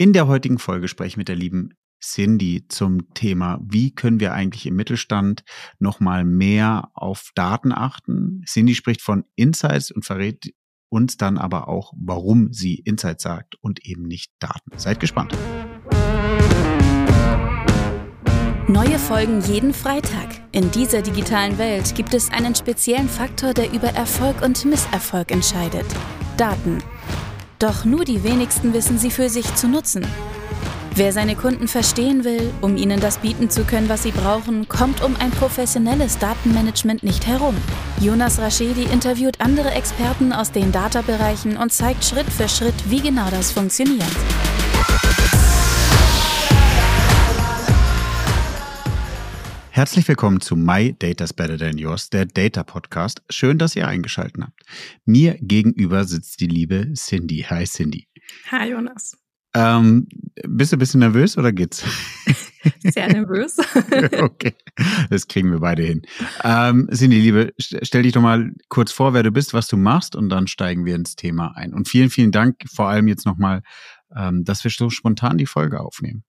In der heutigen Folge spreche ich mit der lieben Cindy zum Thema, wie können wir eigentlich im Mittelstand nochmal mehr auf Daten achten. Cindy spricht von Insights und verrät uns dann aber auch, warum sie Insights sagt und eben nicht Daten. Seid gespannt. Neue Folgen jeden Freitag. In dieser digitalen Welt gibt es einen speziellen Faktor, der über Erfolg und Misserfolg entscheidet. Daten. Doch nur die wenigsten wissen sie für sich zu nutzen. Wer seine Kunden verstehen will, um ihnen das bieten zu können, was sie brauchen, kommt um ein professionelles Datenmanagement nicht herum. Jonas Raschedi interviewt andere Experten aus den Data-Bereichen und zeigt Schritt für Schritt, wie genau das funktioniert. Herzlich willkommen zu My Data's Better Than Yours, der Data Podcast. Schön, dass ihr eingeschaltet habt. Mir gegenüber sitzt die liebe Cindy. Hi Cindy. Hi Jonas. Ähm, bist du ein bisschen nervös oder geht's? Sehr nervös. okay, das kriegen wir beide hin. Ähm, Cindy, Liebe, stell dich doch mal kurz vor, wer du bist, was du machst und dann steigen wir ins Thema ein. Und vielen, vielen Dank vor allem jetzt nochmal, ähm, dass wir so spontan die Folge aufnehmen.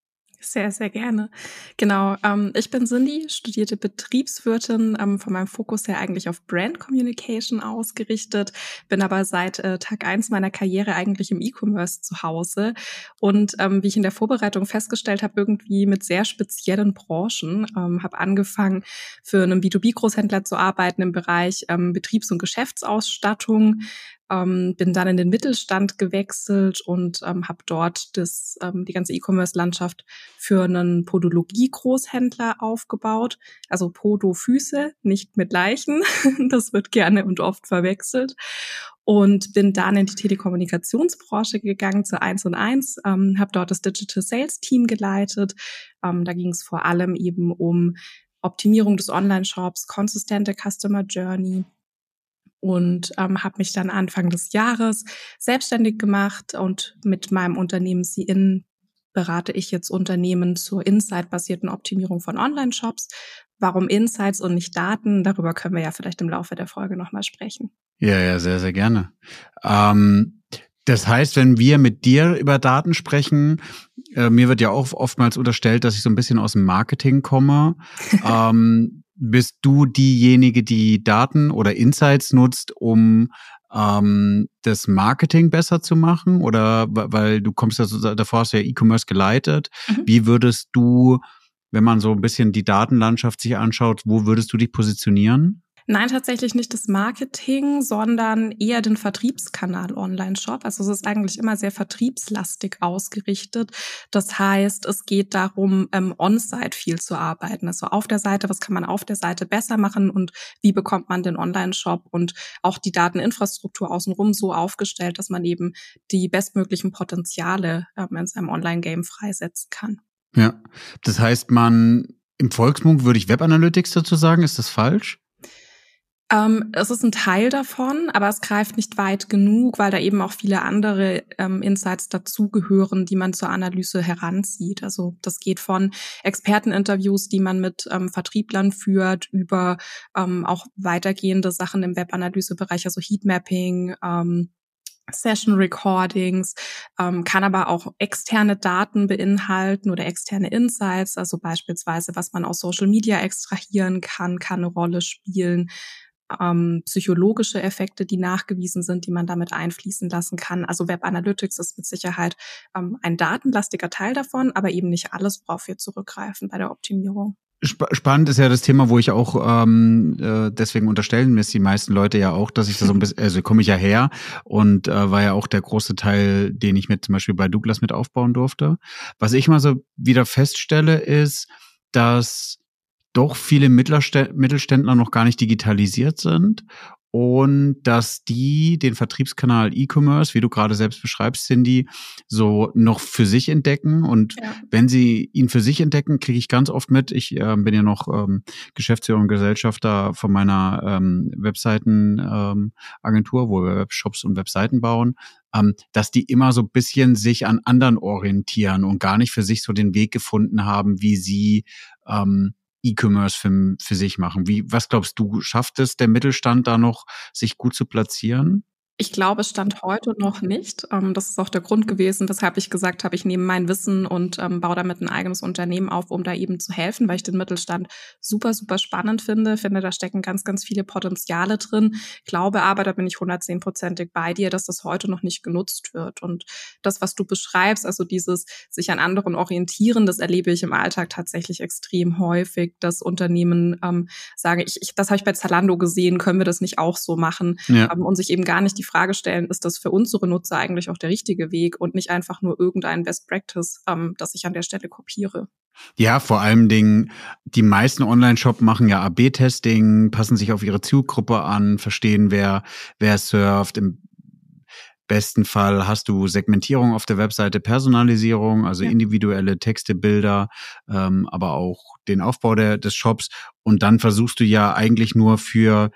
Sehr, sehr gerne. Genau. Ähm, ich bin Cindy, studierte Betriebswirtin, ähm, von meinem Fokus her eigentlich auf Brand Communication ausgerichtet, bin aber seit äh, Tag eins meiner Karriere eigentlich im E-Commerce zu Hause und ähm, wie ich in der Vorbereitung festgestellt habe, irgendwie mit sehr speziellen Branchen. Ähm, habe angefangen, für einen B2B-Großhändler zu arbeiten im Bereich ähm, Betriebs- und Geschäftsausstattung, ähm, bin dann in den Mittelstand gewechselt und ähm, habe dort das, ähm, die ganze E-Commerce-Landschaft für einen Podologie-Großhändler aufgebaut. Also Podo-Füße, nicht mit Leichen. das wird gerne und oft verwechselt. Und bin dann in die Telekommunikationsbranche gegangen zu 1 und 1, ähm, habe dort das Digital Sales Team geleitet. Ähm, da ging es vor allem eben um Optimierung des Online-Shops, konsistente Customer Journey, und ähm, habe mich dann Anfang des Jahres selbstständig gemacht und mit meinem Unternehmen CIN berate ich jetzt Unternehmen zur Insight-basierten Optimierung von Online-Shops. Warum Insights und nicht Daten? Darüber können wir ja vielleicht im Laufe der Folge nochmal sprechen. Ja, ja, sehr, sehr gerne. Ähm, das heißt, wenn wir mit dir über Daten sprechen, äh, mir wird ja auch oftmals unterstellt, dass ich so ein bisschen aus dem Marketing komme. ähm, bist du diejenige, die Daten oder Insights nutzt, um ähm, das Marketing besser zu machen? Oder weil du kommst ja davor hast du ja E-Commerce geleitet. Mhm. Wie würdest du, wenn man so ein bisschen die Datenlandschaft sich anschaut, wo würdest du dich positionieren? Nein, tatsächlich nicht das Marketing, sondern eher den Vertriebskanal Online-Shop. Also es ist eigentlich immer sehr vertriebslastig ausgerichtet. Das heißt, es geht darum, ähm, on-site viel zu arbeiten. Also auf der Seite, was kann man auf der Seite besser machen und wie bekommt man den Online-Shop und auch die Dateninfrastruktur außenrum so aufgestellt, dass man eben die bestmöglichen Potenziale ähm, in seinem Online-Game freisetzen kann. Ja, das heißt, man im Volksmund würde ich Web Analytics dazu sagen, ist das falsch? Ähm, es ist ein Teil davon, aber es greift nicht weit genug, weil da eben auch viele andere ähm, Insights dazugehören, die man zur Analyse heranzieht. Also das geht von Experteninterviews, die man mit ähm, Vertrieblern führt, über ähm, auch weitergehende Sachen im Webanalysebereich, also Heatmapping, ähm, Session Recordings, ähm, kann aber auch externe Daten beinhalten oder externe Insights, also beispielsweise, was man aus Social Media extrahieren kann, kann eine Rolle spielen ähm, psychologische Effekte, die nachgewiesen sind, die man damit einfließen lassen kann. Also Web Analytics ist mit Sicherheit ähm, ein datenlastiger Teil davon, aber eben nicht alles, worauf wir zurückgreifen bei der Optimierung. Spannend ist ja das Thema, wo ich auch ähm, äh, deswegen unterstellen mir die meisten Leute ja auch, dass ich da so ein bisschen, also komme ich ja her und äh, war ja auch der große Teil, den ich mit zum Beispiel bei Douglas mit aufbauen durfte. Was ich mal so wieder feststelle, ist, dass doch viele Mittelständler noch gar nicht digitalisiert sind und dass die den Vertriebskanal E-Commerce, wie du gerade selbst beschreibst, Cindy, so noch für sich entdecken. Und ja. wenn sie ihn für sich entdecken, kriege ich ganz oft mit. Ich äh, bin ja noch ähm, Geschäftsführer und Gesellschafter von meiner ähm, Webseitenagentur, ähm, wo wir Webshops und Webseiten bauen, ähm, dass die immer so ein bisschen sich an anderen orientieren und gar nicht für sich so den Weg gefunden haben, wie sie ähm, E-Commerce für, für sich machen. Wie, was glaubst du, schafft es der Mittelstand da noch, sich gut zu platzieren? Ich glaube, Stand heute noch nicht. Ähm, das ist auch der Grund gewesen, weshalb ich gesagt habe, ich nehme mein Wissen und ähm, baue damit ein eigenes Unternehmen auf, um da eben zu helfen, weil ich den Mittelstand super, super spannend finde. Finde, da stecken ganz, ganz viele Potenziale drin. Glaube aber, da bin ich 110-prozentig bei dir, dass das heute noch nicht genutzt wird. Und das, was du beschreibst, also dieses sich an anderen orientieren, das erlebe ich im Alltag tatsächlich extrem häufig, dass Unternehmen ähm, sagen, ich, ich das habe ich bei Zalando gesehen, können wir das nicht auch so machen? Ja. Ähm, und sich eben gar nicht die Frage stellen, ist das für unsere Nutzer eigentlich auch der richtige Weg und nicht einfach nur irgendein Best Practice, ähm, das ich an der Stelle kopiere. Ja, vor allem Dingen, die meisten Online-Shop machen ja AB-Testing, passen sich auf ihre Zielgruppe an, verstehen, wer, wer surft. Im besten Fall hast du Segmentierung auf der Webseite, Personalisierung, also ja. individuelle Texte, Bilder, ähm, aber auch den Aufbau der, des Shops. Und dann versuchst du ja eigentlich nur für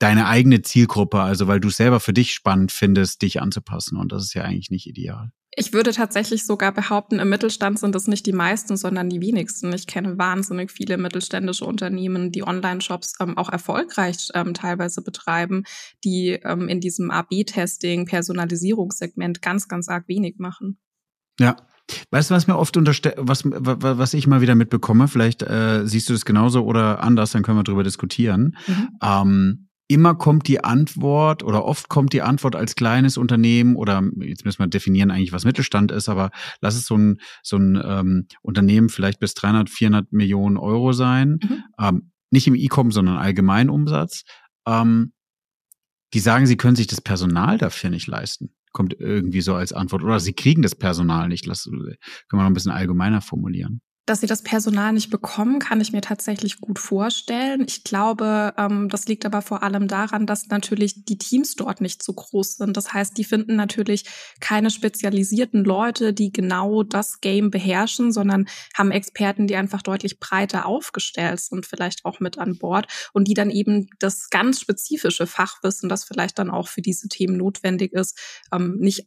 deine eigene Zielgruppe, also weil du es selber für dich spannend findest, dich anzupassen. Und das ist ja eigentlich nicht ideal. Ich würde tatsächlich sogar behaupten, im Mittelstand sind es nicht die meisten, sondern die wenigsten. Ich kenne wahnsinnig viele mittelständische Unternehmen, die Online-Shops ähm, auch erfolgreich ähm, teilweise betreiben, die ähm, in diesem AB-Testing, Personalisierungssegment ganz, ganz arg wenig machen. Ja, Weißt du, was mir oft unterstellt, was, was ich mal wieder mitbekomme, vielleicht äh, siehst du das genauso oder anders, dann können wir drüber diskutieren. Mhm. Immer kommt die Antwort oder oft kommt die Antwort als kleines Unternehmen oder jetzt müssen wir definieren eigentlich, was Mittelstand ist, aber lass es so ein, so ein ähm, Unternehmen vielleicht bis 300, 400 Millionen Euro sein. Mhm. Ähm, nicht im E-Com, sondern Allgemeinumsatz. Ähm, die sagen, sie können sich das Personal dafür nicht leisten. Kommt irgendwie so als Antwort. Oder sie kriegen das Personal nicht. Lass, können wir noch ein bisschen allgemeiner formulieren. Dass sie das Personal nicht bekommen, kann ich mir tatsächlich gut vorstellen. Ich glaube, ähm, das liegt aber vor allem daran, dass natürlich die Teams dort nicht so groß sind. Das heißt, die finden natürlich keine spezialisierten Leute, die genau das Game beherrschen, sondern haben Experten, die einfach deutlich breiter aufgestellt sind, vielleicht auch mit an Bord und die dann eben das ganz spezifische Fachwissen, das vielleicht dann auch für diese Themen notwendig ist, ähm, nicht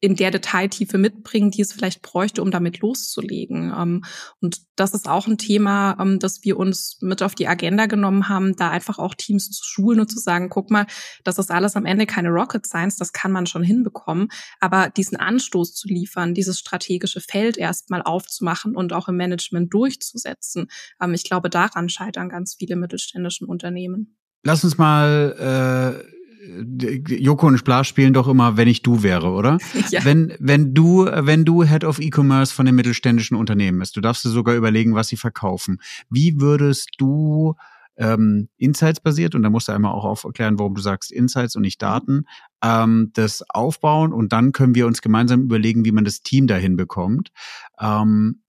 in der Detailtiefe mitbringen, die es vielleicht bräuchte, um damit loszulegen. Ähm, und das ist auch ein Thema, ähm, das wir uns mit auf die Agenda genommen haben, da einfach auch Teams zu schulen und zu sagen, guck mal, das ist alles am Ende keine Rocket Science, das kann man schon hinbekommen. Aber diesen Anstoß zu liefern, dieses strategische Feld erstmal aufzumachen und auch im Management durchzusetzen, ähm, ich glaube, daran scheitern ganz viele mittelständischen Unternehmen. Lass uns mal äh Joko und Splar spielen doch immer, wenn ich du wäre, oder? Ja. Wenn, wenn du, wenn du Head of E-Commerce von den mittelständischen Unternehmen bist, du darfst dir sogar überlegen, was sie verkaufen. Wie würdest du ähm, Insights basiert, und da musst du einmal auch aufklären, warum du sagst Insights und nicht Daten, ähm, das aufbauen und dann können wir uns gemeinsam überlegen, wie man das Team dahin bekommt. Ähm,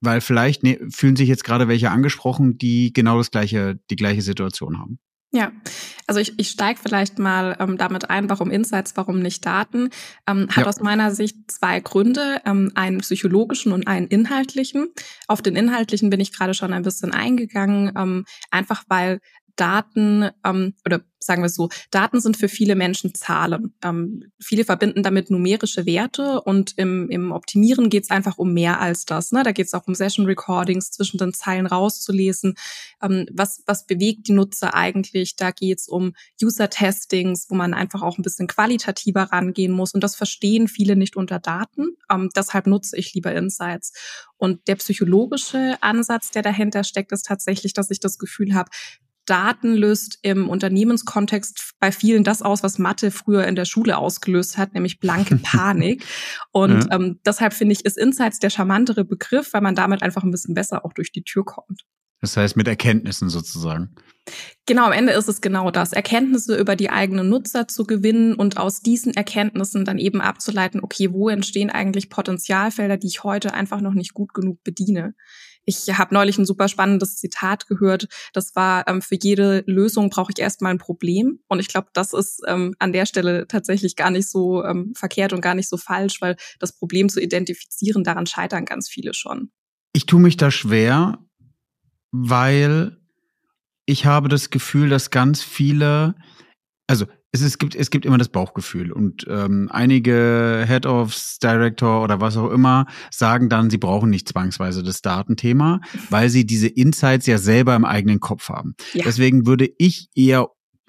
weil vielleicht ne, fühlen sich jetzt gerade welche angesprochen, die genau das gleiche, die gleiche Situation haben. Ja, also ich, ich steige vielleicht mal ähm, damit ein, warum Insights, warum nicht Daten. Ähm, hat ja. aus meiner Sicht zwei Gründe, ähm, einen psychologischen und einen inhaltlichen. Auf den inhaltlichen bin ich gerade schon ein bisschen eingegangen, ähm, einfach weil Daten ähm, oder sagen wir es so, Daten sind für viele Menschen Zahlen. Ähm, viele verbinden damit numerische Werte und im, im Optimieren geht es einfach um mehr als das. Ne? Da geht es auch um Session Recordings zwischen den Zeilen rauszulesen. Ähm, was, was bewegt die Nutzer eigentlich? Da geht es um User-Testings, wo man einfach auch ein bisschen qualitativer rangehen muss. Und das verstehen viele nicht unter Daten. Ähm, deshalb nutze ich lieber Insights. Und der psychologische Ansatz, der dahinter steckt, ist tatsächlich, dass ich das Gefühl habe, Daten löst im Unternehmenskontext bei vielen das aus, was Mathe früher in der Schule ausgelöst hat, nämlich blanke Panik. Und ja. ähm, deshalb finde ich, ist Insights der charmantere Begriff, weil man damit einfach ein bisschen besser auch durch die Tür kommt. Das heißt mit Erkenntnissen sozusagen. Genau, am Ende ist es genau das. Erkenntnisse über die eigenen Nutzer zu gewinnen und aus diesen Erkenntnissen dann eben abzuleiten, okay, wo entstehen eigentlich Potenzialfelder, die ich heute einfach noch nicht gut genug bediene. Ich habe neulich ein super spannendes Zitat gehört. Das war, ähm, für jede Lösung brauche ich erstmal ein Problem. Und ich glaube, das ist ähm, an der Stelle tatsächlich gar nicht so ähm, verkehrt und gar nicht so falsch, weil das Problem zu identifizieren, daran scheitern ganz viele schon. Ich tue mich da schwer, weil ich habe das Gefühl, dass ganz viele, also es, es, gibt, es gibt immer das Bauchgefühl und ähm, einige Head-Offs, Director oder was auch immer sagen dann, sie brauchen nicht zwangsweise das Datenthema, weil sie diese Insights ja selber im eigenen Kopf haben. Ja. Deswegen würde ich eher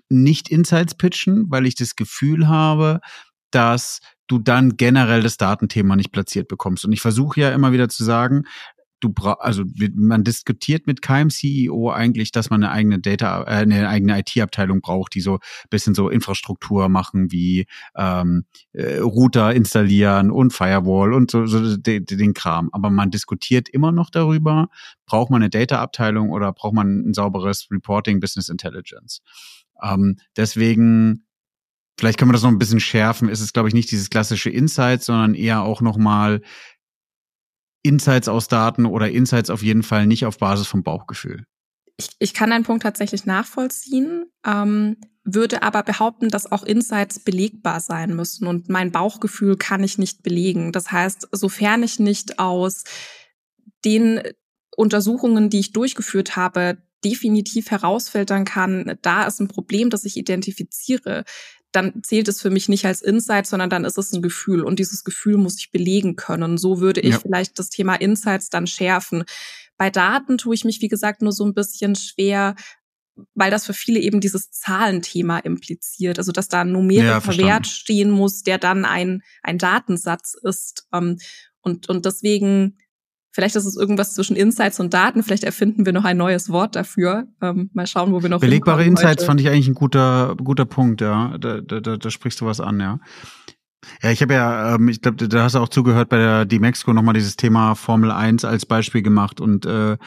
nicht Insights pitchen, weil ich das Gefühl habe, dass du dann generell das Datenthema nicht platziert bekommst. Und ich versuche ja immer wieder zu sagen, du brauchst, also man diskutiert mit keinem CEO eigentlich, dass man eine eigene Data, äh, eine eigene IT-Abteilung braucht, die so bisschen so Infrastruktur machen wie ähm, äh, Router installieren und Firewall und so, so den, den Kram. Aber man diskutiert immer noch darüber, braucht man eine Data-Abteilung oder braucht man ein sauberes Reporting, Business Intelligence. Ähm, deswegen Vielleicht können wir das noch ein bisschen schärfen. Ist es, glaube ich, nicht dieses klassische Insight, sondern eher auch nochmal Insights aus Daten oder Insights auf jeden Fall nicht auf Basis vom Bauchgefühl. Ich, ich kann deinen Punkt tatsächlich nachvollziehen, ähm, würde aber behaupten, dass auch Insights belegbar sein müssen und mein Bauchgefühl kann ich nicht belegen. Das heißt, sofern ich nicht aus den Untersuchungen, die ich durchgeführt habe, definitiv herausfiltern kann, da ist ein Problem, das ich identifiziere, dann zählt es für mich nicht als Insight, sondern dann ist es ein Gefühl und dieses Gefühl muss ich belegen können. So würde ich ja. vielleicht das Thema Insights dann schärfen. Bei Daten tue ich mich, wie gesagt, nur so ein bisschen schwer, weil das für viele eben dieses Zahlenthema impliziert, also dass da ein numerischer ja, Wert stehen muss, der dann ein, ein Datensatz ist. Ähm, und, und deswegen Vielleicht ist es irgendwas zwischen Insights und Daten. Vielleicht erfinden wir noch ein neues Wort dafür. Ähm, mal schauen, wo wir noch Belegbare Insights heute. fand ich eigentlich ein guter, guter Punkt, ja. Da, da, da, da sprichst du was an, ja. Ja, ich habe ja, ähm, ich glaube, da hast du auch zugehört bei der D-Mexico nochmal dieses Thema Formel 1 als Beispiel gemacht und äh,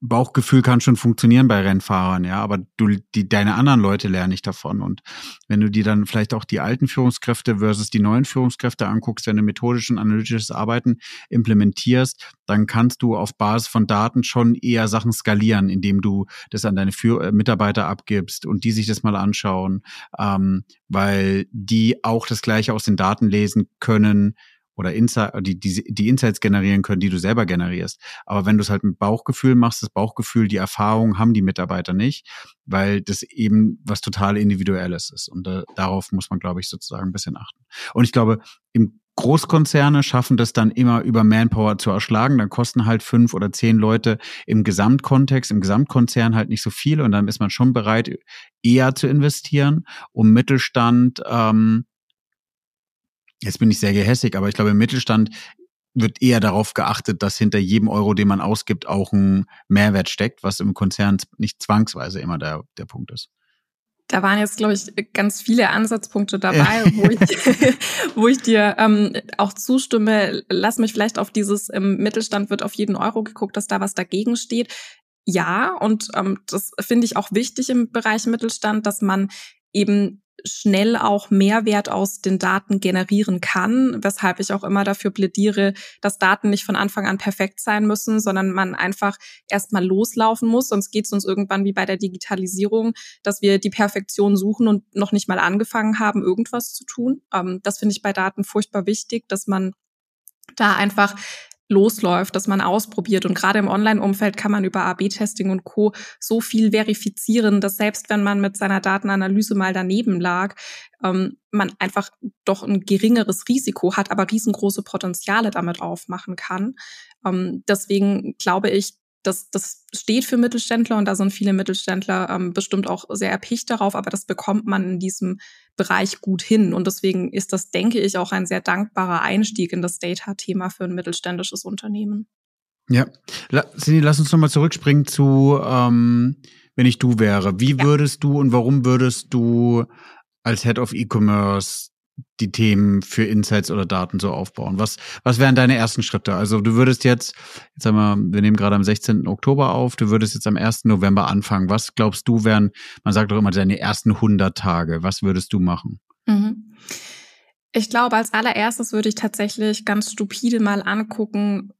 Bauchgefühl kann schon funktionieren bei Rennfahrern, ja, aber du, die, deine anderen Leute lernen nicht davon. Und wenn du dir dann vielleicht auch die alten Führungskräfte versus die neuen Führungskräfte anguckst, wenn du methodisch und analytisches Arbeiten implementierst, dann kannst du auf Basis von Daten schon eher Sachen skalieren, indem du das an deine Für äh, Mitarbeiter abgibst und die sich das mal anschauen, ähm, weil die auch das Gleiche aus den Daten lesen können, oder Insight, die, die, die Insights generieren können, die du selber generierst. Aber wenn du es halt mit Bauchgefühl machst, das Bauchgefühl, die Erfahrung haben die Mitarbeiter nicht, weil das eben was total Individuelles ist. Und äh, darauf muss man, glaube ich, sozusagen ein bisschen achten. Und ich glaube, im Großkonzerne schaffen das dann immer über Manpower zu erschlagen. Dann kosten halt fünf oder zehn Leute im Gesamtkontext, im Gesamtkonzern halt nicht so viel und dann ist man schon bereit, eher zu investieren, um Mittelstand ähm, Jetzt bin ich sehr gehässig, aber ich glaube, im Mittelstand wird eher darauf geachtet, dass hinter jedem Euro, den man ausgibt, auch ein Mehrwert steckt, was im Konzern nicht zwangsweise immer der, der Punkt ist. Da waren jetzt, glaube ich, ganz viele Ansatzpunkte dabei, ja. wo, ich, wo ich dir ähm, auch zustimme. Lass mich vielleicht auf dieses im Mittelstand wird auf jeden Euro geguckt, dass da was dagegen steht. Ja, und ähm, das finde ich auch wichtig im Bereich Mittelstand, dass man eben schnell auch Mehrwert aus den Daten generieren kann, weshalb ich auch immer dafür plädiere, dass Daten nicht von Anfang an perfekt sein müssen, sondern man einfach erstmal loslaufen muss, sonst geht es uns irgendwann wie bei der Digitalisierung, dass wir die Perfektion suchen und noch nicht mal angefangen haben, irgendwas zu tun. Ähm, das finde ich bei Daten furchtbar wichtig, dass man da einfach losläuft, dass man ausprobiert. Und gerade im Online-Umfeld kann man über AB-Testing und Co. so viel verifizieren, dass selbst wenn man mit seiner Datenanalyse mal daneben lag, ähm, man einfach doch ein geringeres Risiko hat, aber riesengroße Potenziale damit aufmachen kann. Ähm, deswegen glaube ich, das, das steht für Mittelständler und da sind viele Mittelständler ähm, bestimmt auch sehr erpicht darauf, aber das bekommt man in diesem Bereich gut hin. Und deswegen ist das, denke ich, auch ein sehr dankbarer Einstieg in das Data-Thema für ein mittelständisches Unternehmen. Ja, Cindy, lass uns nochmal zurückspringen zu, ähm, wenn ich du wäre. Wie ja. würdest du und warum würdest du als Head of E-Commerce die Themen für Insights oder Daten so aufbauen? Was, was wären deine ersten Schritte? Also du würdest jetzt, jetzt haben wir, wir nehmen gerade am 16. Oktober auf, du würdest jetzt am 1. November anfangen. Was glaubst du wären, man sagt doch immer deine ersten 100 Tage. Was würdest du machen? Mhm. Ich glaube, als allererstes würde ich tatsächlich ganz stupide mal angucken,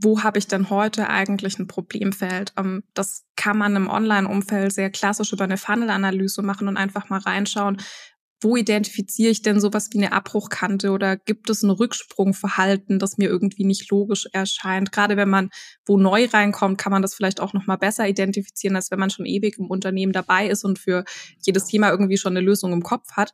wo habe ich denn heute eigentlich ein Problemfeld? Ähm, das kann man im Online-Umfeld sehr klassisch über eine Funnel-Analyse machen und einfach mal reinschauen, wo identifiziere ich denn sowas wie eine Abbruchkante oder gibt es ein Rücksprungverhalten, das mir irgendwie nicht logisch erscheint? Gerade wenn man wo neu reinkommt, kann man das vielleicht auch noch mal besser identifizieren, als wenn man schon ewig im Unternehmen dabei ist und für jedes Thema irgendwie schon eine Lösung im Kopf hat.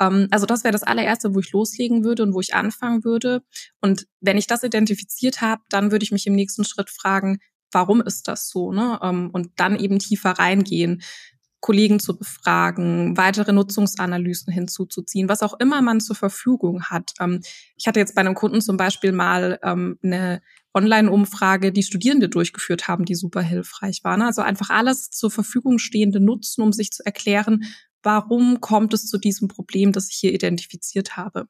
Ähm, also das wäre das allererste, wo ich loslegen würde und wo ich anfangen würde. Und wenn ich das identifiziert habe, dann würde ich mich im nächsten Schritt fragen, warum ist das so? Ne? Ähm, und dann eben tiefer reingehen Kollegen zu befragen, weitere Nutzungsanalysen hinzuzuziehen, was auch immer man zur Verfügung hat. Ähm, ich hatte jetzt bei einem Kunden zum Beispiel mal ähm, eine Online-Umfrage, die Studierende durchgeführt haben, die super hilfreich waren. Also einfach alles zur Verfügung stehende nutzen, um sich zu erklären, warum kommt es zu diesem Problem, das ich hier identifiziert habe.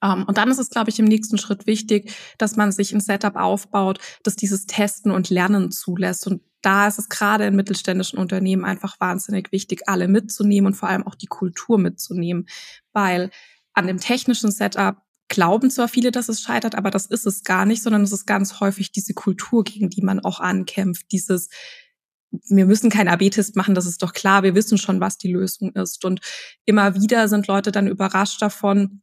Um, ähm, und dann ist es, glaube ich, im nächsten Schritt wichtig, dass man sich ein Setup aufbaut, das dieses Testen und Lernen zulässt. Und da ist es gerade in mittelständischen Unternehmen einfach wahnsinnig wichtig, alle mitzunehmen und vor allem auch die Kultur mitzunehmen. Weil an dem technischen Setup glauben zwar viele, dass es scheitert, aber das ist es gar nicht, sondern es ist ganz häufig diese Kultur, gegen die man auch ankämpft. Dieses, wir müssen keinen AB-Test machen, das ist doch klar, wir wissen schon, was die Lösung ist. Und immer wieder sind Leute dann überrascht davon,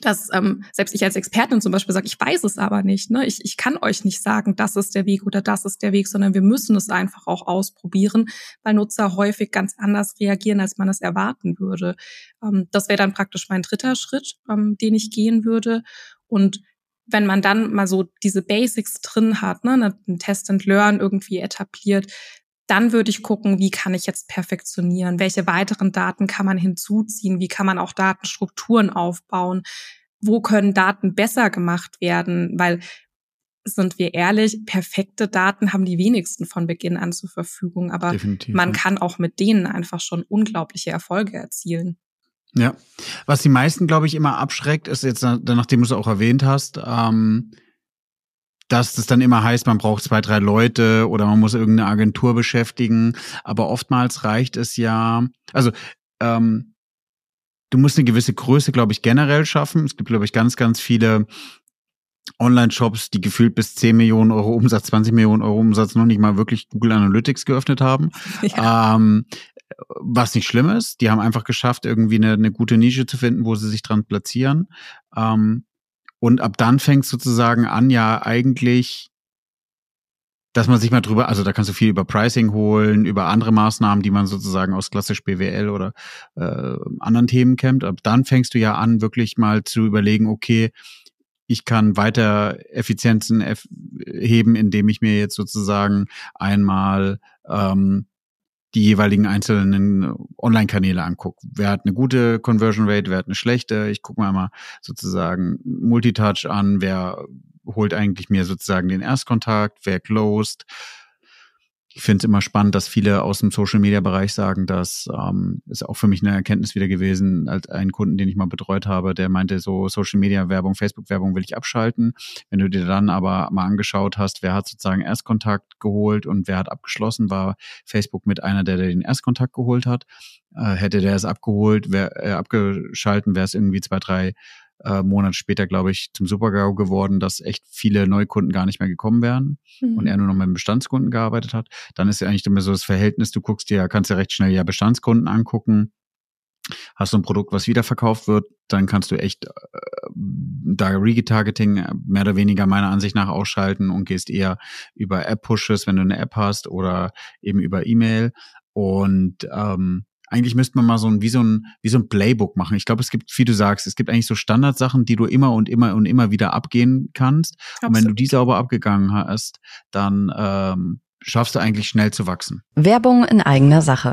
dass ähm, selbst ich als Expertin zum Beispiel sage, ich weiß es aber nicht. Ne? Ich, ich kann euch nicht sagen, das ist der Weg oder das ist der Weg, sondern wir müssen es einfach auch ausprobieren, weil Nutzer häufig ganz anders reagieren, als man es erwarten würde. Ähm, das wäre dann praktisch mein dritter Schritt, ähm, den ich gehen würde. Und wenn man dann mal so diese Basics drin hat, ne, ein Test and Learn irgendwie etabliert, dann würde ich gucken, wie kann ich jetzt perfektionieren? Welche weiteren Daten kann man hinzuziehen? Wie kann man auch Datenstrukturen aufbauen? Wo können Daten besser gemacht werden? Weil sind wir ehrlich, perfekte Daten haben die wenigsten von Beginn an zur Verfügung, aber Definitiv, man kann auch mit denen einfach schon unglaubliche Erfolge erzielen. Ja, was die meisten, glaube ich, immer abschreckt, ist jetzt, nachdem du es auch erwähnt hast, ähm, dass das dann immer heißt, man braucht zwei, drei Leute oder man muss irgendeine Agentur beschäftigen. Aber oftmals reicht es ja, also ähm, du musst eine gewisse Größe, glaube ich, generell schaffen. Es gibt, glaube ich, ganz, ganz viele Online-Shops, die gefühlt bis 10 Millionen Euro Umsatz, 20 Millionen Euro Umsatz noch nicht mal wirklich Google Analytics geöffnet haben. Ja. Ähm, was nicht schlimm ist. Die haben einfach geschafft, irgendwie eine, eine gute Nische zu finden, wo sie sich dran platzieren. Ähm, und ab dann fängt sozusagen an, ja eigentlich, dass man sich mal drüber, also da kannst du viel über Pricing holen, über andere Maßnahmen, die man sozusagen aus klassisch BWL oder äh, anderen Themen kennt. Ab dann fängst du ja an, wirklich mal zu überlegen, okay, ich kann weiter Effizienzen heben, indem ich mir jetzt sozusagen einmal ähm, die jeweiligen einzelnen Online-Kanäle angucke. Wer hat eine gute Conversion Rate, wer hat eine schlechte? Ich gucke mir mal sozusagen Multitouch an, wer holt eigentlich mir sozusagen den Erstkontakt, wer closed, ich finde es immer spannend, dass viele aus dem Social-Media-Bereich sagen, dass ähm, ist auch für mich eine Erkenntnis wieder gewesen, als einen Kunden, den ich mal betreut habe, der meinte, so Social-Media-Werbung, Facebook-Werbung will ich abschalten. Wenn du dir dann aber mal angeschaut hast, wer hat sozusagen Erstkontakt geholt und wer hat abgeschlossen, war Facebook mit einer, der, der den Erstkontakt geholt hat. Äh, hätte der es abgeholt, wär, äh, abgeschalten, wäre es irgendwie zwei, drei äh, Monate später, glaube ich, zum Supergau geworden, dass echt viele Neukunden gar nicht mehr gekommen wären mhm. und er nur noch mit Bestandskunden gearbeitet hat. Dann ist ja eigentlich immer so das Verhältnis, du guckst dir, kannst ja recht schnell ja Bestandskunden angucken. Hast du ein Produkt, was wiederverkauft wird, dann kannst du echt äh, da Retargeting mehr oder weniger meiner Ansicht nach ausschalten und gehst eher über App-Pushes, wenn du eine App hast, oder eben über E-Mail. Und ähm, eigentlich müsste man mal so ein, wie so ein, wie so ein Playbook machen. Ich glaube, es gibt, wie du sagst, es gibt eigentlich so Standardsachen, die du immer und immer und immer wieder abgehen kannst. Absolut. Und wenn du die sauber abgegangen hast, dann ähm, schaffst du eigentlich schnell zu wachsen. Werbung in eigener Sache.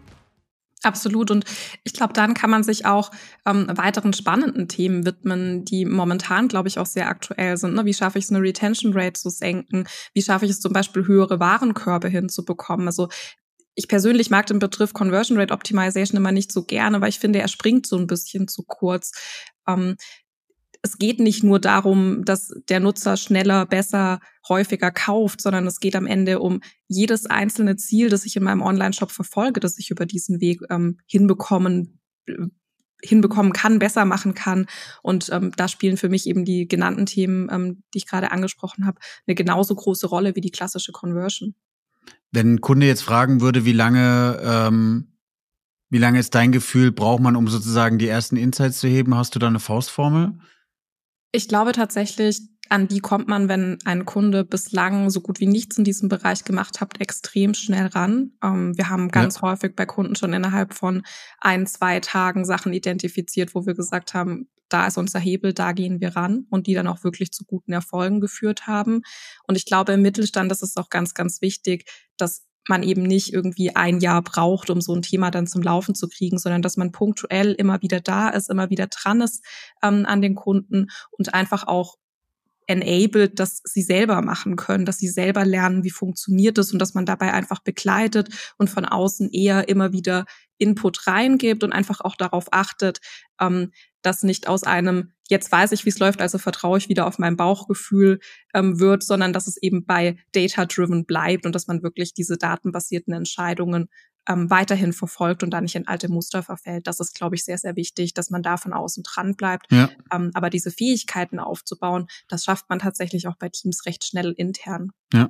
Absolut. Und ich glaube, dann kann man sich auch ähm, weiteren spannenden Themen widmen, die momentan, glaube ich, auch sehr aktuell sind. Ne? Wie schaffe ich es, eine Retention Rate zu senken? Wie schaffe ich es zum Beispiel, höhere Warenkörbe hinzubekommen? Also ich persönlich mag den Begriff Conversion Rate Optimization immer nicht so gerne, weil ich finde, er springt so ein bisschen zu kurz. Ähm, es geht nicht nur darum, dass der Nutzer schneller, besser, häufiger kauft, sondern es geht am Ende um jedes einzelne Ziel, das ich in meinem Online-Shop verfolge, das ich über diesen Weg ähm, hinbekommen äh, hinbekommen kann, besser machen kann. Und ähm, da spielen für mich eben die genannten Themen, ähm, die ich gerade angesprochen habe, eine genauso große Rolle wie die klassische Conversion. Wenn ein Kunde jetzt fragen würde, wie lange, ähm, wie lange ist dein Gefühl, braucht man, um sozusagen die ersten Insights zu heben, hast du da eine Faustformel? Ich glaube tatsächlich, an die kommt man, wenn ein Kunde bislang so gut wie nichts in diesem Bereich gemacht hat, extrem schnell ran. Ähm, wir haben ganz ja. häufig bei Kunden schon innerhalb von ein, zwei Tagen Sachen identifiziert, wo wir gesagt haben, da ist unser Hebel, da gehen wir ran und die dann auch wirklich zu guten Erfolgen geführt haben. Und ich glaube, im Mittelstand, das ist auch ganz, ganz wichtig, dass man eben nicht irgendwie ein Jahr braucht, um so ein Thema dann zum Laufen zu kriegen, sondern dass man punktuell immer wieder da ist, immer wieder dran ist ähm, an den Kunden und einfach auch enabled, dass sie selber machen können, dass sie selber lernen, wie funktioniert es und dass man dabei einfach begleitet und von außen eher immer wieder Input reingibt und einfach auch darauf achtet, ähm, dass nicht aus einem jetzt weiß ich, wie es läuft, also vertraue ich wieder auf mein Bauchgefühl ähm, wird, sondern dass es eben bei Data-Driven bleibt und dass man wirklich diese datenbasierten Entscheidungen ähm, weiterhin verfolgt und da nicht in alte Muster verfällt. Das ist, glaube ich, sehr, sehr wichtig, dass man da von außen dran bleibt. Ja. Ähm, aber diese Fähigkeiten aufzubauen, das schafft man tatsächlich auch bei Teams recht schnell intern. Ja.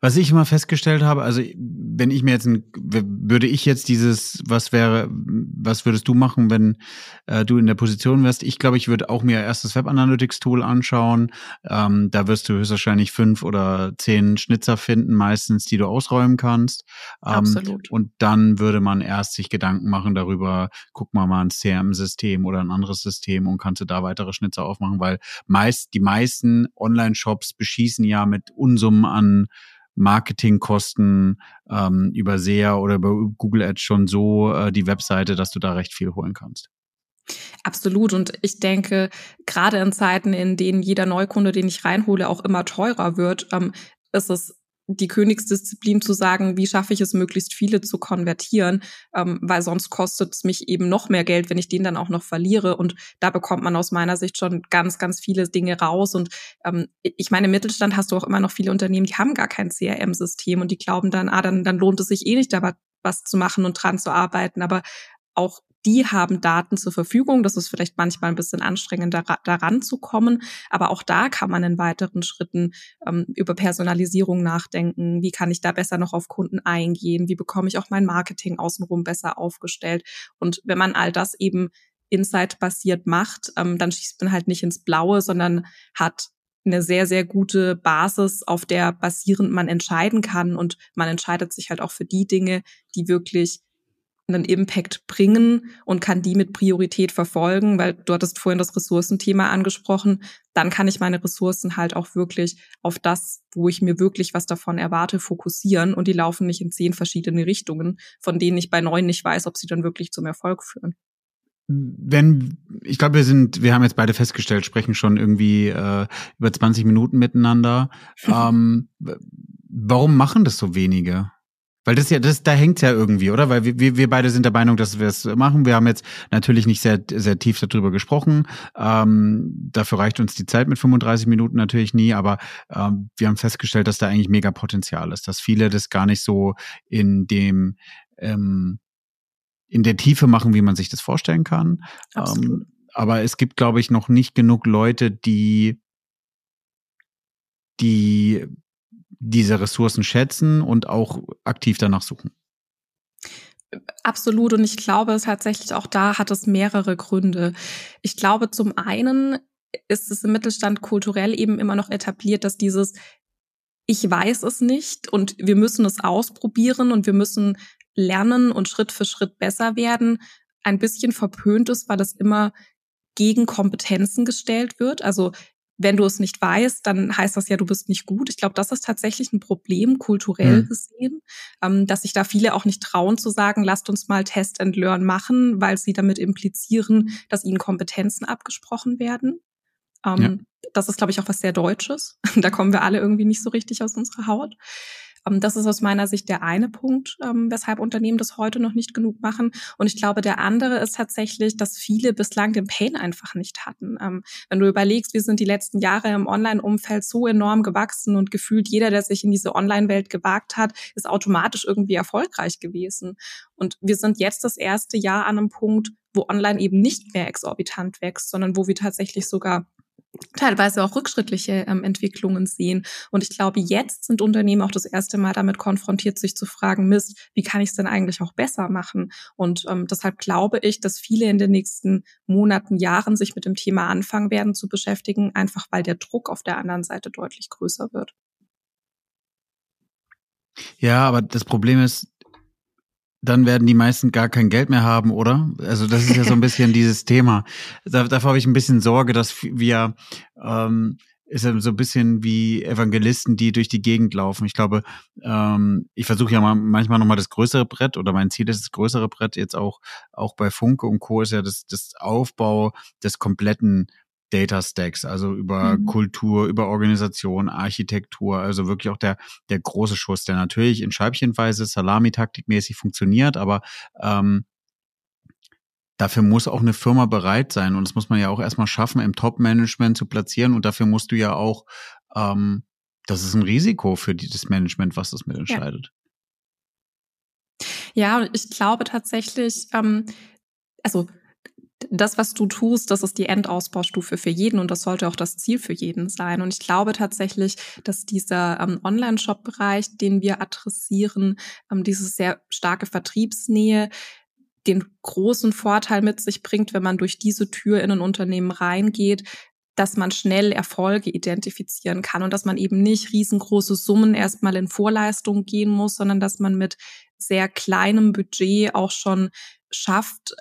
Was ich immer festgestellt habe, also wenn ich mir jetzt ein, würde ich jetzt dieses, was wäre, was würdest du machen, wenn äh, du in der Position wärst? Ich glaube, ich würde auch mir erst das Web Analytics Tool anschauen. Ähm, da wirst du höchstwahrscheinlich fünf oder zehn Schnitzer finden, meistens, die du ausräumen kannst. Ähm, Absolut. Und dann würde man erst sich Gedanken machen darüber, guck mal mal ein CRM-System oder ein anderes System und kannst du da weitere Schnitzer aufmachen, weil meist die meisten Online-Shops beschießen ja mit Unsummen an Marketingkosten ähm, über SEA oder über Google Ads schon so äh, die Webseite, dass du da recht viel holen kannst. Absolut. Und ich denke, gerade in Zeiten, in denen jeder Neukunde, den ich reinhole, auch immer teurer wird, ähm, ist es die Königsdisziplin zu sagen, wie schaffe ich es, möglichst viele zu konvertieren, ähm, weil sonst kostet es mich eben noch mehr Geld, wenn ich den dann auch noch verliere. Und da bekommt man aus meiner Sicht schon ganz, ganz viele Dinge raus. Und ähm, ich meine, im Mittelstand hast du auch immer noch viele Unternehmen, die haben gar kein CRM-System und die glauben dann, ah, dann, dann lohnt es sich eh nicht, da was zu machen und dran zu arbeiten. Aber auch die haben Daten zur Verfügung. Das ist vielleicht manchmal ein bisschen anstrengend, daran zu kommen. Aber auch da kann man in weiteren Schritten ähm, über Personalisierung nachdenken. Wie kann ich da besser noch auf Kunden eingehen? Wie bekomme ich auch mein Marketing außenrum besser aufgestellt? Und wenn man all das eben Insight-basiert macht, ähm, dann schießt man halt nicht ins Blaue, sondern hat eine sehr, sehr gute Basis, auf der basierend man entscheiden kann. Und man entscheidet sich halt auch für die Dinge, die wirklich einen Impact bringen und kann die mit Priorität verfolgen, weil du hattest vorhin das Ressourcenthema angesprochen, dann kann ich meine Ressourcen halt auch wirklich auf das, wo ich mir wirklich was davon erwarte, fokussieren und die laufen nicht in zehn verschiedene Richtungen, von denen ich bei neun nicht weiß, ob sie dann wirklich zum Erfolg führen. Wenn, ich glaube, wir sind, wir haben jetzt beide festgestellt, sprechen schon irgendwie äh, über 20 Minuten miteinander. ähm, warum machen das so wenige? Weil das ja, das, da hängt's ja irgendwie, oder? Weil wir, wir beide sind der Meinung, dass wir es machen. Wir haben jetzt natürlich nicht sehr, sehr tief darüber gesprochen. Ähm, dafür reicht uns die Zeit mit 35 Minuten natürlich nie, aber ähm, wir haben festgestellt, dass da eigentlich mega Potenzial ist, dass viele das gar nicht so in dem ähm, in der Tiefe machen, wie man sich das vorstellen kann. Ähm, aber es gibt, glaube ich, noch nicht genug Leute, die die diese Ressourcen schätzen und auch aktiv danach suchen. Absolut. Und ich glaube tatsächlich auch da hat es mehrere Gründe. Ich glaube zum einen ist es im Mittelstand kulturell eben immer noch etabliert, dass dieses ich weiß es nicht und wir müssen es ausprobieren und wir müssen lernen und Schritt für Schritt besser werden, ein bisschen verpönt ist, weil es immer gegen Kompetenzen gestellt wird. Also wenn du es nicht weißt, dann heißt das ja, du bist nicht gut. Ich glaube, das ist tatsächlich ein Problem, kulturell mhm. gesehen, ähm, dass sich da viele auch nicht trauen zu sagen, lasst uns mal Test and Learn machen, weil sie damit implizieren, dass ihnen Kompetenzen abgesprochen werden. Ähm, ja. Das ist, glaube ich, auch was sehr Deutsches. da kommen wir alle irgendwie nicht so richtig aus unserer Haut. Ähm, das ist aus meiner Sicht der eine Punkt, ähm, weshalb Unternehmen das heute noch nicht genug machen. Und ich glaube, der andere ist tatsächlich, dass viele bislang den Pain einfach nicht hatten. Ähm, wenn du überlegst, wir sind die letzten Jahre im Online-Umfeld so enorm gewachsen und gefühlt jeder, der sich in diese Online-Welt gewagt hat, ist automatisch irgendwie erfolgreich gewesen. Und wir sind jetzt das erste Jahr an einem Punkt, wo online eben nicht mehr exorbitant wächst, sondern wo wir tatsächlich sogar teilweise auch rückschrittliche ähm, Entwicklungen sehen. Und ich glaube, jetzt sind Unternehmen auch das erste Mal damit konfrontiert, sich zu fragen, Mist, wie kann ich es denn eigentlich auch besser machen? Und ähm, deshalb glaube ich, dass viele in den nächsten Monaten, Jahren sich mit dem Thema anfangen werden zu beschäftigen, einfach weil der Druck auf der anderen Seite deutlich größer wird. Ja, aber das Problem ist, dann werden die meisten gar kein Geld mehr haben, oder? Also das ist ja so ein bisschen dieses Thema. Da, davor habe ich ein bisschen Sorge, dass wir ähm, ist ja so ein bisschen wie Evangelisten, die durch die Gegend laufen. Ich glaube, ähm, ich versuche ja mal manchmal nochmal das größere Brett oder mein Ziel ist das größere Brett jetzt auch auch bei Funke und Co. ist ja das, das Aufbau des kompletten Data Stacks, also über mhm. Kultur, über Organisation, Architektur, also wirklich auch der, der große Schuss, der natürlich in Scheibchenweise Salami-Taktikmäßig funktioniert, aber ähm, dafür muss auch eine Firma bereit sein und das muss man ja auch erstmal schaffen, im Top-Management zu platzieren und dafür musst du ja auch, ähm, das ist ein Risiko für das Management, was das mitentscheidet. Ja, ja ich glaube tatsächlich, ähm, also das, was du tust, das ist die Endausbaustufe für jeden und das sollte auch das Ziel für jeden sein. Und ich glaube tatsächlich, dass dieser ähm, Online-Shop-Bereich, den wir adressieren, ähm, diese sehr starke Vertriebsnähe, den großen Vorteil mit sich bringt, wenn man durch diese Tür in ein Unternehmen reingeht, dass man schnell Erfolge identifizieren kann und dass man eben nicht riesengroße Summen erstmal in Vorleistung gehen muss, sondern dass man mit sehr kleinem Budget auch schon schafft,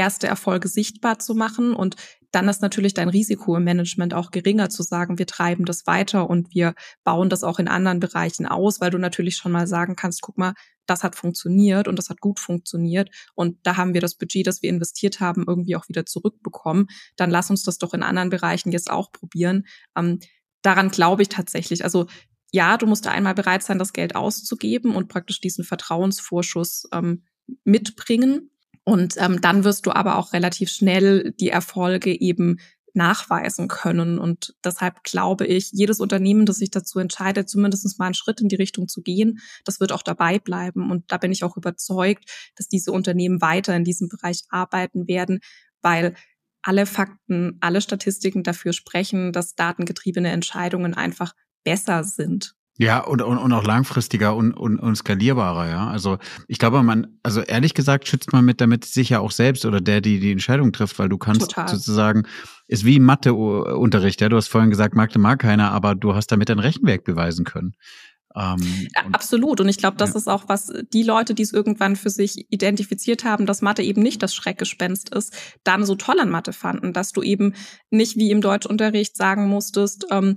erste Erfolge sichtbar zu machen und dann ist natürlich dein Risiko im Management auch geringer zu sagen, wir treiben das weiter und wir bauen das auch in anderen Bereichen aus, weil du natürlich schon mal sagen kannst, guck mal, das hat funktioniert und das hat gut funktioniert und da haben wir das Budget, das wir investiert haben, irgendwie auch wieder zurückbekommen. Dann lass uns das doch in anderen Bereichen jetzt auch probieren. Ähm, daran glaube ich tatsächlich. Also ja, du musst da einmal bereit sein, das Geld auszugeben und praktisch diesen Vertrauensvorschuss ähm, mitbringen. Und ähm, dann wirst du aber auch relativ schnell die Erfolge eben nachweisen können. Und deshalb glaube ich, jedes Unternehmen, das sich dazu entscheidet, zumindest mal einen Schritt in die Richtung zu gehen, das wird auch dabei bleiben. Und da bin ich auch überzeugt, dass diese Unternehmen weiter in diesem Bereich arbeiten werden, weil alle Fakten, alle Statistiken dafür sprechen, dass datengetriebene Entscheidungen einfach besser sind. Ja, und, und, und auch langfristiger und, und, und skalierbarer, ja. Also ich glaube, man, also ehrlich gesagt, schützt man mit damit sich ja auch selbst oder der, die die Entscheidung trifft, weil du kannst Total. sozusagen, ist wie Matheunterricht, ja. Du hast vorhin gesagt, Mathe mag keiner, aber du hast damit dein Rechenwerk beweisen können. Ähm, ja, absolut. Und ich glaube, das ja. ist auch, was die Leute, die es irgendwann für sich identifiziert haben, dass Mathe eben nicht das Schreckgespenst ist, dann so toll an Mathe fanden, dass du eben nicht wie im Deutschunterricht sagen musstest, ähm,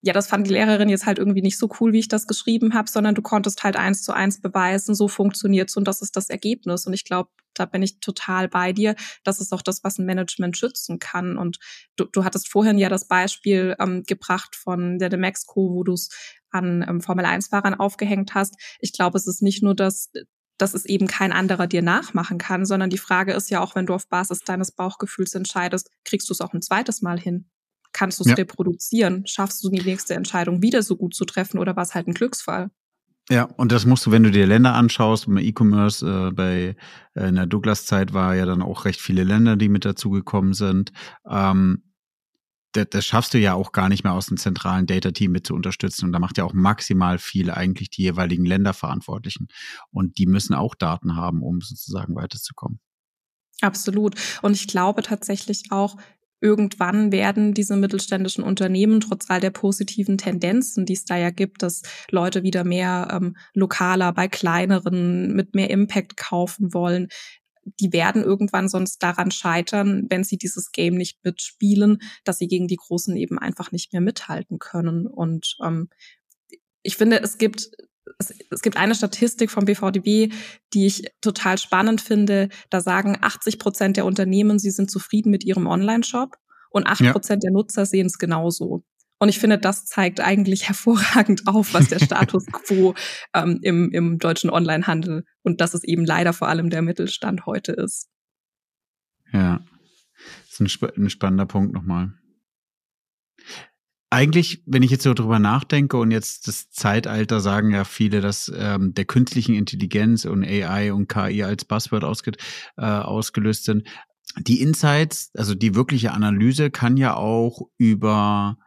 ja, das fand die Lehrerin jetzt halt irgendwie nicht so cool, wie ich das geschrieben habe, sondern du konntest halt eins zu eins beweisen, so funktioniert's und das ist das Ergebnis. Und ich glaube, da bin ich total bei dir. Das ist auch das, was ein Management schützen kann. Und du, du hattest vorhin ja das Beispiel ähm, gebracht von der Demexco, wo du es an ähm, Formel-1-Fahrern aufgehängt hast. Ich glaube, es ist nicht nur das, dass es eben kein anderer dir nachmachen kann, sondern die Frage ist ja auch, wenn du auf Basis deines Bauchgefühls entscheidest, kriegst du es auch ein zweites Mal hin kannst du es ja. reproduzieren? Schaffst du die nächste Entscheidung wieder so gut zu treffen oder war es halt ein Glücksfall? Ja, und das musst du, wenn du dir Länder anschaust, im E-Commerce, äh, bei äh, in der Douglas-Zeit war ja dann auch recht viele Länder, die mit dazugekommen sind. Ähm, das, das schaffst du ja auch gar nicht mehr aus dem zentralen Data-Team mit zu unterstützen. Und da macht ja auch maximal viel eigentlich die jeweiligen Länderverantwortlichen. Und die müssen auch Daten haben, um sozusagen weiterzukommen. Absolut. Und ich glaube tatsächlich auch, irgendwann werden diese mittelständischen Unternehmen trotz all der positiven Tendenzen, die es da ja gibt, dass Leute wieder mehr ähm, lokaler bei kleineren mit mehr Impact kaufen wollen, die werden irgendwann sonst daran scheitern, wenn sie dieses Game nicht mitspielen, dass sie gegen die Großen eben einfach nicht mehr mithalten können. Und ähm, ich finde, es gibt es, es gibt eine Statistik vom BVDW, die ich total spannend finde. Da sagen 80 Prozent der Unternehmen, sie sind zufrieden mit ihrem Online-Shop und 8 Prozent ja. der Nutzer sehen es genauso. Und ich finde, das zeigt eigentlich hervorragend auf, was der Status quo ähm, im, im deutschen Onlinehandel und dass es eben leider vor allem der Mittelstand heute ist. Ja, das ist ein, sp ein spannender Punkt nochmal. Eigentlich, wenn ich jetzt so drüber nachdenke und jetzt das Zeitalter sagen ja viele, dass ähm, der künstlichen Intelligenz und AI und KI als Buzzword ausge äh, ausgelöst sind. Die Insights, also die wirkliche Analyse kann ja auch über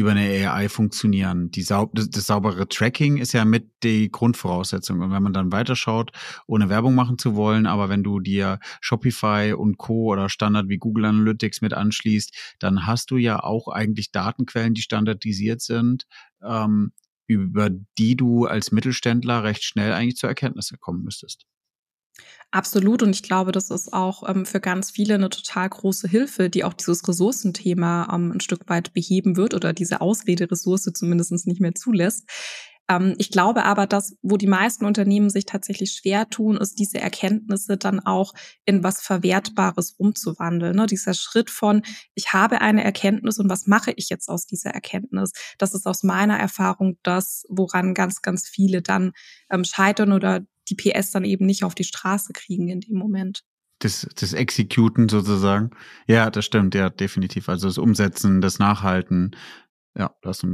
über eine AI funktionieren. Die sau das, das, saubere Tracking ist ja mit die Grundvoraussetzung. Und wenn man dann weiterschaut, ohne Werbung machen zu wollen, aber wenn du dir Shopify und Co. oder Standard wie Google Analytics mit anschließt, dann hast du ja auch eigentlich Datenquellen, die standardisiert sind, ähm, über die du als Mittelständler recht schnell eigentlich zur Erkenntnis kommen müsstest. Absolut. Und ich glaube, das ist auch ähm, für ganz viele eine total große Hilfe, die auch dieses Ressourcenthema ähm, ein Stück weit beheben wird oder diese Ausrederessource zumindest nicht mehr zulässt. Ähm, ich glaube aber, dass, wo die meisten Unternehmen sich tatsächlich schwer tun, ist diese Erkenntnisse dann auch in was Verwertbares umzuwandeln. Ne? Dieser Schritt von, ich habe eine Erkenntnis und was mache ich jetzt aus dieser Erkenntnis? Das ist aus meiner Erfahrung das, woran ganz, ganz viele dann ähm, scheitern oder die PS dann eben nicht auf die Straße kriegen in dem Moment. Das, das Executen sozusagen. Ja, das stimmt, ja, definitiv. Also das Umsetzen, das Nachhalten. Ja, das,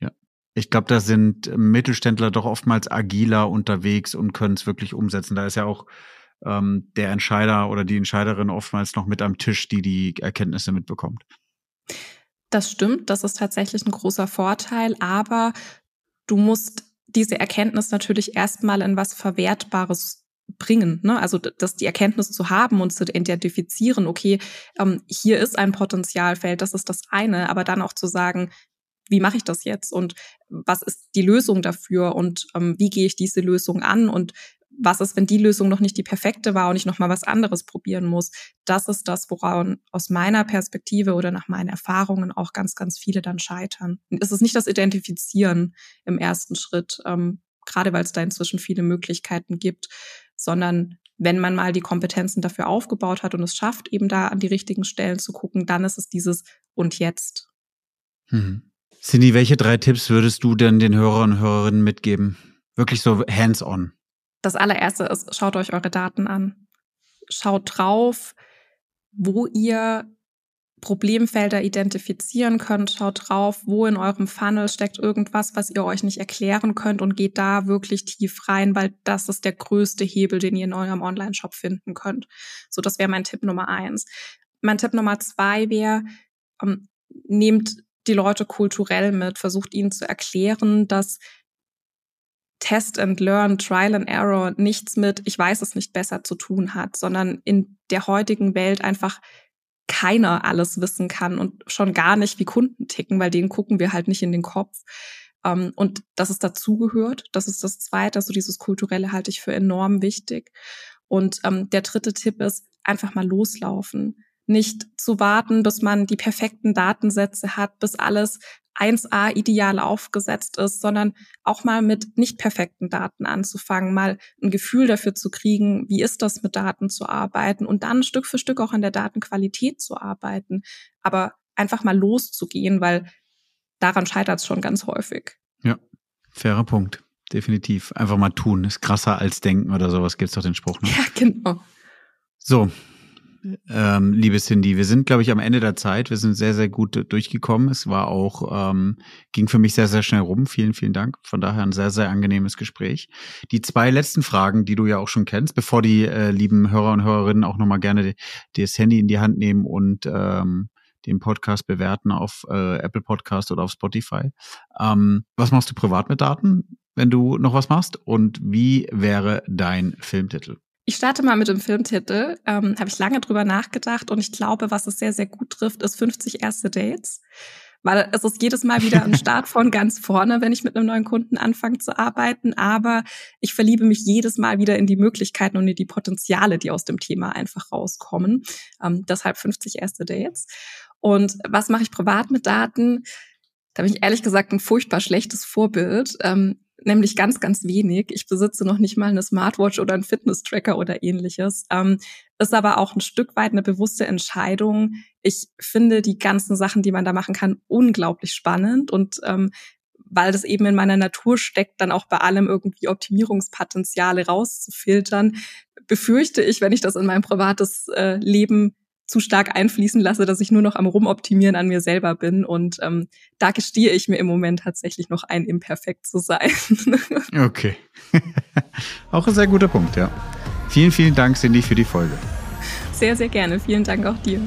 ja. Ich glaube, da sind Mittelständler doch oftmals agiler unterwegs und können es wirklich umsetzen. Da ist ja auch ähm, der Entscheider oder die Entscheiderin oftmals noch mit am Tisch, die die Erkenntnisse mitbekommt. Das stimmt, das ist tatsächlich ein großer Vorteil, aber du musst diese Erkenntnis natürlich erstmal in was Verwertbares bringen. Ne? Also dass die Erkenntnis zu haben und zu identifizieren, okay, ähm, hier ist ein Potenzialfeld, das ist das eine, aber dann auch zu sagen, wie mache ich das jetzt und was ist die Lösung dafür und ähm, wie gehe ich diese Lösung an und was ist, wenn die Lösung noch nicht die perfekte war und ich noch mal was anderes probieren muss? Das ist das, woran aus meiner Perspektive oder nach meinen Erfahrungen auch ganz, ganz viele dann scheitern. Und es ist nicht das Identifizieren im ersten Schritt, ähm, gerade weil es da inzwischen viele Möglichkeiten gibt, sondern wenn man mal die Kompetenzen dafür aufgebaut hat und es schafft, eben da an die richtigen Stellen zu gucken, dann ist es dieses und jetzt. Hm. Cindy, welche drei Tipps würdest du denn den Hörern und Hörerinnen mitgeben? Wirklich so hands-on. Das allererste ist, schaut euch eure Daten an. Schaut drauf, wo ihr Problemfelder identifizieren könnt. Schaut drauf, wo in eurem Funnel steckt irgendwas, was ihr euch nicht erklären könnt und geht da wirklich tief rein, weil das ist der größte Hebel, den ihr in eurem Online-Shop finden könnt. So, das wäre mein Tipp Nummer eins. Mein Tipp Nummer zwei wäre, ähm, nehmt die Leute kulturell mit, versucht ihnen zu erklären, dass Test and Learn, Trial and Error nichts mit, ich weiß es nicht besser zu tun hat, sondern in der heutigen Welt einfach keiner alles wissen kann und schon gar nicht wie Kunden ticken, weil denen gucken wir halt nicht in den Kopf. Ähm, und dass es dazugehört, das ist das Zweite, also dieses Kulturelle halte ich für enorm wichtig. Und ähm, der dritte Tipp ist, einfach mal loslaufen. Nicht zu warten, bis man die perfekten Datensätze hat, bis alles 1a ideal aufgesetzt ist, sondern auch mal mit nicht perfekten Daten anzufangen, mal ein Gefühl dafür zu kriegen, wie ist das mit Daten zu arbeiten und dann Stück für Stück auch an der Datenqualität zu arbeiten, aber einfach mal loszugehen, weil daran scheitert es schon ganz häufig. Ja, fairer Punkt. Definitiv. Einfach mal tun. Ist krasser als denken oder sowas. Gibt's doch den Spruch. Ne? Ja, genau. So, ähm, liebe Cindy. Wir sind, glaube ich, am Ende der Zeit. Wir sind sehr, sehr gut durchgekommen. Es war auch, ähm, ging für mich sehr, sehr schnell rum. Vielen, vielen Dank. Von daher ein sehr, sehr angenehmes Gespräch. Die zwei letzten Fragen, die du ja auch schon kennst, bevor die äh, lieben Hörer und Hörerinnen auch nochmal gerne das Handy in die Hand nehmen und ähm, den Podcast bewerten auf äh, Apple Podcast oder auf Spotify. Ähm, was machst du privat mit Daten, wenn du noch was machst? Und wie wäre dein Filmtitel? Ich starte mal mit dem Filmtitel. Ähm, Habe ich lange drüber nachgedacht und ich glaube, was es sehr, sehr gut trifft, ist 50 erste Dates. Weil es ist jedes Mal wieder ein Start von ganz vorne, wenn ich mit einem neuen Kunden anfange zu arbeiten. Aber ich verliebe mich jedes Mal wieder in die Möglichkeiten und in die Potenziale, die aus dem Thema einfach rauskommen. Ähm, deshalb 50 erste Dates. Und was mache ich privat mit Daten? Da bin ich ehrlich gesagt ein furchtbar schlechtes Vorbild. Ähm, nämlich ganz, ganz wenig. Ich besitze noch nicht mal eine Smartwatch oder einen Fitness-Tracker oder ähnliches. Ähm, ist aber auch ein Stück weit eine bewusste Entscheidung. Ich finde die ganzen Sachen, die man da machen kann, unglaublich spannend und ähm, weil das eben in meiner Natur steckt, dann auch bei allem irgendwie Optimierungspotenziale rauszufiltern, befürchte ich, wenn ich das in mein privates äh, Leben zu stark einfließen lasse, dass ich nur noch am Rumoptimieren an mir selber bin. Und ähm, da gestehe ich mir im Moment tatsächlich noch ein, imperfekt zu sein. okay. auch ein sehr guter Punkt, ja. Vielen, vielen Dank, Cindy, für die Folge. Sehr, sehr gerne. Vielen Dank auch dir.